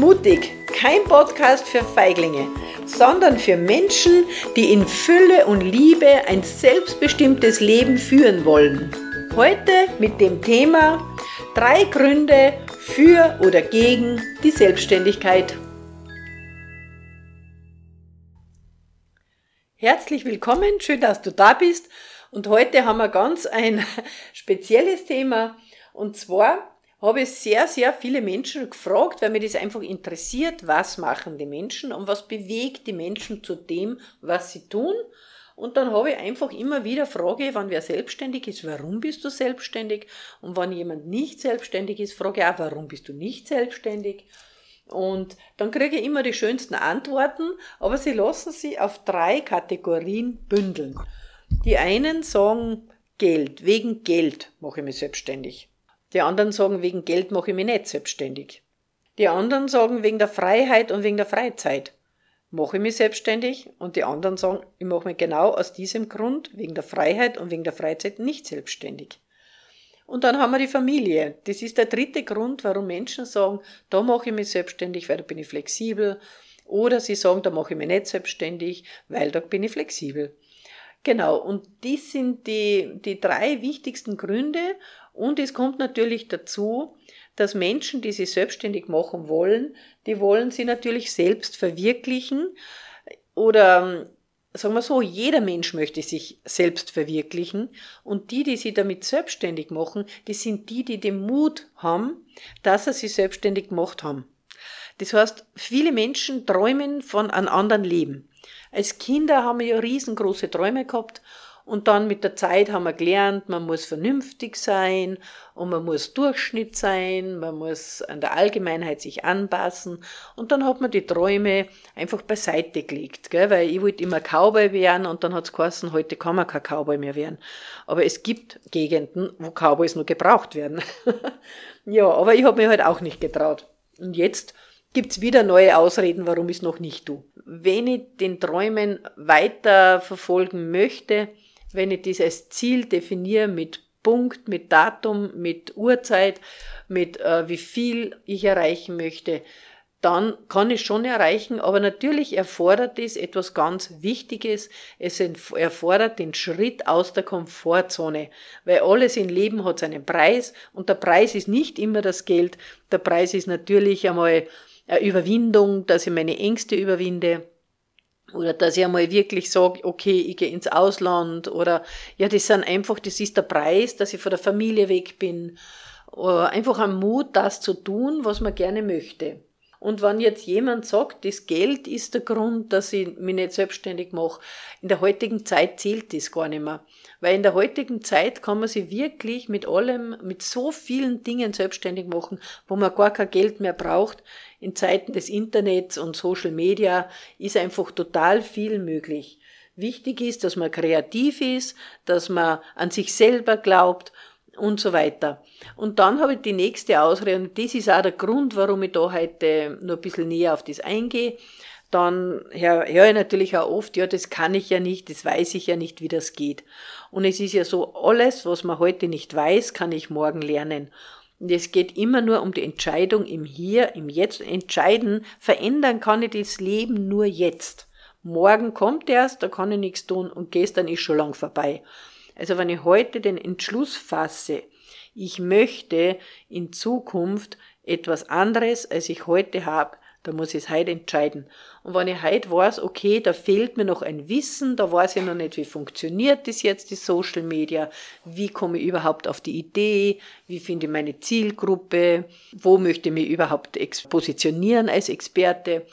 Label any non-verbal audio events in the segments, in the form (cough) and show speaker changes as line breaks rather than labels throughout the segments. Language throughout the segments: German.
mutig, kein Podcast für Feiglinge, sondern für Menschen, die in Fülle und Liebe ein selbstbestimmtes Leben führen wollen. Heute mit dem Thema drei Gründe für oder gegen die Selbstständigkeit. Herzlich willkommen, schön, dass du da bist. Und heute haben wir ganz ein (laughs) spezielles Thema. Und zwar habe ich sehr, sehr viele Menschen gefragt, weil mir das einfach interessiert, was machen die Menschen und was bewegt die Menschen zu dem, was sie tun. Und dann habe ich einfach immer wieder Frage, wann wer selbstständig ist, warum bist du selbstständig? Und wenn jemand nicht selbstständig ist, frage ich auch, warum bist du nicht selbstständig? Und dann kriege ich immer die schönsten Antworten, aber sie lassen sie auf drei Kategorien bündeln. Die einen sagen Geld, wegen Geld mache ich mich selbstständig. Die anderen sagen, wegen Geld mache ich mich nicht selbstständig. Die anderen sagen, wegen der Freiheit und wegen der Freizeit mache ich mich selbstständig. Und die anderen sagen, ich mache mich genau aus diesem Grund, wegen der Freiheit und wegen der Freizeit, nicht selbstständig. Und dann haben wir die Familie. Das ist der dritte Grund, warum Menschen sagen, da mache ich mich selbstständig, weil da bin ich flexibel. Oder sie sagen, da mache ich mich nicht selbstständig, weil da bin ich flexibel. Genau, und dies sind die, die drei wichtigsten Gründe. Und es kommt natürlich dazu, dass Menschen, die sich selbstständig machen wollen, die wollen sie natürlich selbst verwirklichen. Oder sagen wir so, jeder Mensch möchte sich selbst verwirklichen. Und die, die sich damit selbstständig machen, die sind die, die den Mut haben, dass sie sich selbstständig gemacht haben. Das heißt, viele Menschen träumen von einem anderen Leben. Als Kinder haben wir ja riesengroße Träume gehabt und dann mit der Zeit haben wir gelernt, man muss vernünftig sein und man muss Durchschnitt sein, man muss an der Allgemeinheit sich anpassen. Und dann hat man die Träume einfach beiseite gelegt, gell? weil ich wollte immer Cowboy werden und dann hat es geheißen, heute kann man kein Cowboy mehr werden. Aber es gibt Gegenden, wo Cowboys nur gebraucht werden. (laughs) ja, aber ich habe mir halt auch nicht getraut. Und jetzt gibt's wieder neue Ausreden, warum ich es noch nicht tue. Wenn ich den Träumen weiter verfolgen möchte, wenn ich das als Ziel definiere mit Punkt, mit Datum, mit Uhrzeit, mit äh, wie viel ich erreichen möchte, dann kann ich schon erreichen, aber natürlich erfordert es etwas ganz Wichtiges. Es erfordert den Schritt aus der Komfortzone, weil alles im Leben hat seinen Preis und der Preis ist nicht immer das Geld. Der Preis ist natürlich einmal Überwindung, dass ich meine Ängste überwinde oder dass ich einmal wirklich sage, okay, ich gehe ins Ausland oder ja, das sind einfach, das ist der Preis, dass ich von der Familie weg bin. Einfach ein Mut, das zu tun, was man gerne möchte. Und wenn jetzt jemand sagt, das Geld ist der Grund, dass ich mich nicht selbstständig mache, in der heutigen Zeit zählt das gar nicht mehr. Weil in der heutigen Zeit kann man sich wirklich mit allem, mit so vielen Dingen selbstständig machen, wo man gar kein Geld mehr braucht. In Zeiten des Internets und Social Media ist einfach total viel möglich. Wichtig ist, dass man kreativ ist, dass man an sich selber glaubt und so weiter. Und dann habe ich die nächste Ausrede, und das ist auch der Grund, warum ich da heute noch ein bisschen näher auf das eingehe. Dann höre hör ich natürlich auch oft, ja, das kann ich ja nicht, das weiß ich ja nicht, wie das geht. Und es ist ja so, alles, was man heute nicht weiß, kann ich morgen lernen. Und es geht immer nur um die Entscheidung im Hier, im Jetzt. Entscheiden, verändern kann ich das Leben nur jetzt. Morgen kommt erst, da kann ich nichts tun und gestern ist schon lang vorbei. Also wenn ich heute den Entschluss fasse, ich möchte in Zukunft etwas anderes, als ich heute habe, da muss ich es heute entscheiden. Und wenn ich heute weiß, okay, da fehlt mir noch ein Wissen, da weiß ich noch nicht, wie funktioniert das jetzt, die Social Media, wie komme ich überhaupt auf die Idee, wie finde ich meine Zielgruppe, wo möchte ich mich überhaupt positionieren als Experte,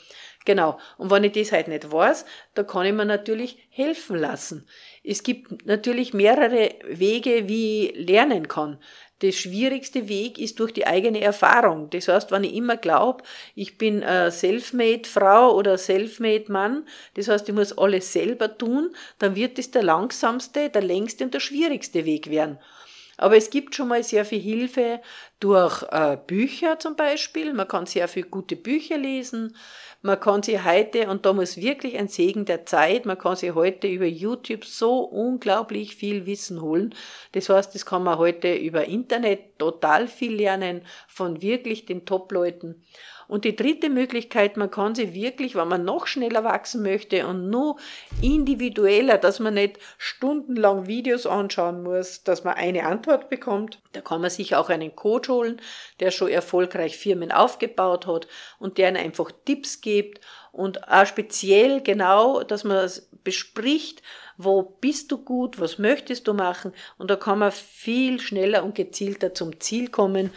Genau. Und wenn ich das halt nicht weiß, da kann ich mir natürlich helfen lassen. Es gibt natürlich mehrere Wege, wie ich lernen kann. Der schwierigste Weg ist durch die eigene Erfahrung. Das heißt, wenn ich immer glaube, ich bin eine Selfmade-Frau oder Selfmade-Mann, das heißt, ich muss alles selber tun, dann wird das der langsamste, der längste und der schwierigste Weg werden. Aber es gibt schon mal sehr viel Hilfe durch äh, Bücher zum Beispiel. Man kann sehr viel gute Bücher lesen. Man kann sie heute, und da muss wirklich ein Segen der Zeit, man kann sie heute über YouTube so unglaublich viel Wissen holen. Das heißt, das kann man heute über Internet total viel lernen von wirklich den Top-Leuten. Und die dritte Möglichkeit, man kann sie wirklich, wenn man noch schneller wachsen möchte und nur individueller, dass man nicht stundenlang Videos anschauen muss, dass man eine Antwort bekommt, da kann man sich auch einen Coach holen, der schon erfolgreich Firmen aufgebaut hat und der einfach Tipps gibt und auch speziell genau, dass man es bespricht, wo bist du gut, was möchtest du machen und da kann man viel schneller und gezielter zum Ziel kommen.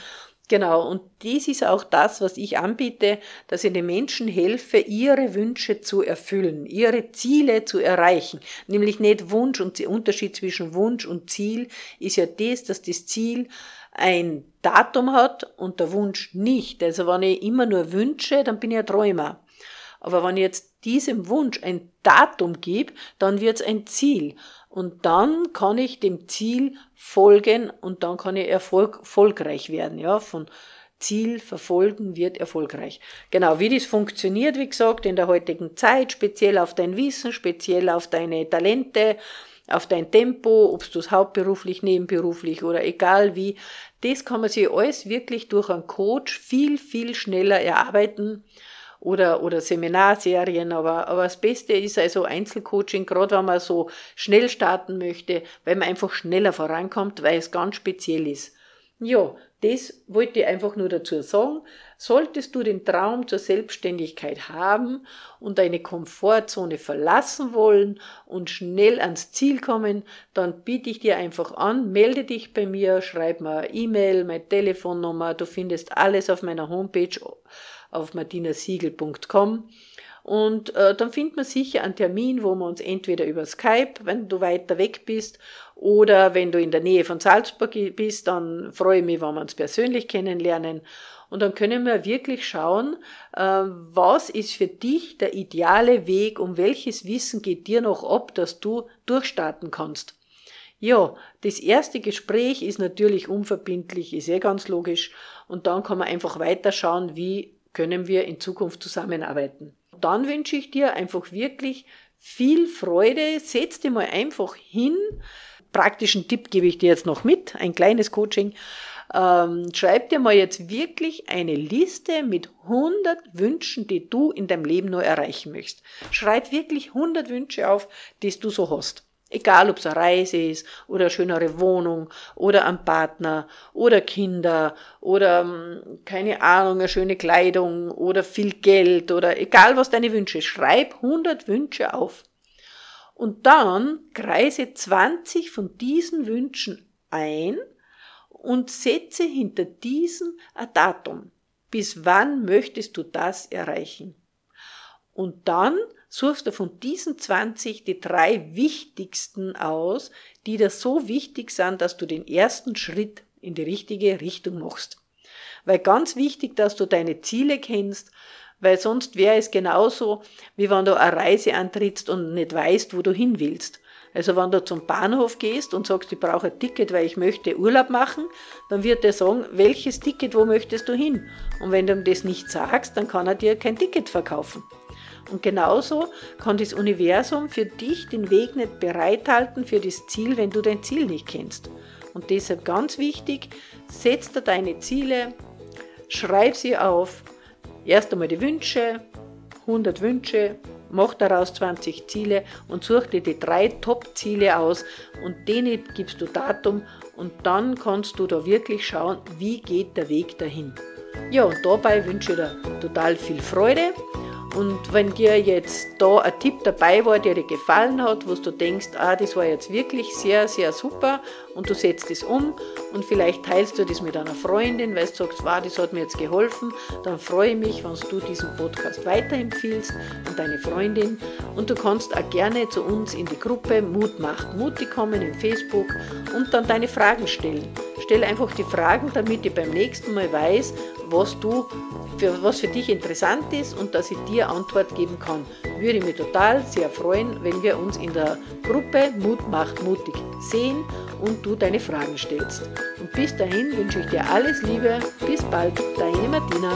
Genau, und dies ist auch das, was ich anbiete, dass ich den Menschen helfe, ihre Wünsche zu erfüllen, ihre Ziele zu erreichen. Nämlich nicht Wunsch und der Unterschied zwischen Wunsch und Ziel ist ja das, dass das Ziel ein Datum hat und der Wunsch nicht. Also wenn ich immer nur wünsche, dann bin ich ein Träumer. Aber wenn ich jetzt diesem Wunsch ein Datum gebe, dann wird es ein Ziel. Und dann kann ich dem Ziel folgen und dann kann ich erfolg, erfolgreich werden. Ja, von Ziel verfolgen wird erfolgreich. Genau, wie das funktioniert, wie gesagt, in der heutigen Zeit, speziell auf dein Wissen, speziell auf deine Talente, auf dein Tempo, ob du es hauptberuflich, nebenberuflich oder egal wie, das kann man sich alles wirklich durch einen Coach viel, viel schneller erarbeiten oder, oder Seminarserien, aber, aber das Beste ist also Einzelcoaching, gerade wenn man so schnell starten möchte, weil man einfach schneller vorankommt, weil es ganz speziell ist. Ja, das wollte ich einfach nur dazu sagen. Solltest du den Traum zur Selbstständigkeit haben und deine Komfortzone verlassen wollen und schnell ans Ziel kommen, dann biete ich dir einfach an, melde dich bei mir, schreib mir E-Mail, meine Telefonnummer, du findest alles auf meiner Homepage auf martinasiegel.com. Und äh, dann findet man sicher einen Termin, wo wir uns entweder über Skype, wenn du weiter weg bist, oder wenn du in der Nähe von Salzburg bist, dann freue ich mich, wenn wir uns persönlich kennenlernen. Und dann können wir wirklich schauen, äh, was ist für dich der ideale Weg, um welches Wissen geht dir noch ab, dass du durchstarten kannst. Ja, das erste Gespräch ist natürlich unverbindlich, ist eh ganz logisch. Und dann kann man einfach weiterschauen, wie können wir in Zukunft zusammenarbeiten. Dann wünsche ich dir einfach wirklich viel Freude. Setz dir mal einfach hin. Praktischen Tipp gebe ich dir jetzt noch mit, ein kleines Coaching. Ähm, schreib dir mal jetzt wirklich eine Liste mit 100 Wünschen, die du in deinem Leben nur erreichen möchtest. Schreib wirklich 100 Wünsche auf, die du so hast. Egal, ob es eine Reise ist oder eine schönere Wohnung oder ein Partner oder Kinder oder hm, keine Ahnung, eine schöne Kleidung oder viel Geld oder egal, was deine Wünsche. Schreib 100 Wünsche auf. Und dann kreise 20 von diesen Wünschen ein und setze hinter diesen ein Datum. Bis wann möchtest du das erreichen? Und dann suchst du von diesen 20 die drei wichtigsten aus, die dir so wichtig sind, dass du den ersten Schritt in die richtige Richtung machst. Weil ganz wichtig, dass du deine Ziele kennst, weil sonst wäre es genauso, wie wenn du eine Reise antrittst und nicht weißt, wo du hin willst. Also wenn du zum Bahnhof gehst und sagst, ich brauche ein Ticket, weil ich möchte Urlaub machen, dann wird er sagen, welches Ticket, wo möchtest du hin? Und wenn du ihm das nicht sagst, dann kann er dir kein Ticket verkaufen. Und genauso kann das Universum für dich den Weg nicht bereithalten für das Ziel, wenn du dein Ziel nicht kennst. Und deshalb ganz wichtig, setz dir deine Ziele, schreib sie auf. Erst einmal die Wünsche, 100 Wünsche, mach daraus 20 Ziele und such dir die drei Top-Ziele aus und denen gibst du Datum und dann kannst du da wirklich schauen, wie geht der Weg dahin. Ja, und dabei wünsche ich dir total viel Freude und wenn dir jetzt da ein Tipp dabei war, der dir gefallen hat, wo du denkst, ah, das war jetzt wirklich sehr, sehr super und du setzt es um und vielleicht teilst du das mit einer Freundin, weil du sagst, wow, das hat mir jetzt geholfen, dann freue ich mich, wenn du diesen Podcast weiterempfiehlst an deine Freundin und du kannst auch gerne zu uns in die Gruppe Mut macht mutig kommen in Facebook und dann deine Fragen stellen. Stell einfach die Fragen, damit ich beim nächsten Mal weiß, was du für, was für dich interessant ist und dass ich dir Antwort geben kann. Würde mich total sehr freuen, wenn wir uns in der Gruppe Mut macht mutig sehen und du deine Fragen stellst. Und bis dahin wünsche ich dir alles Liebe. Bis bald, deine Martina.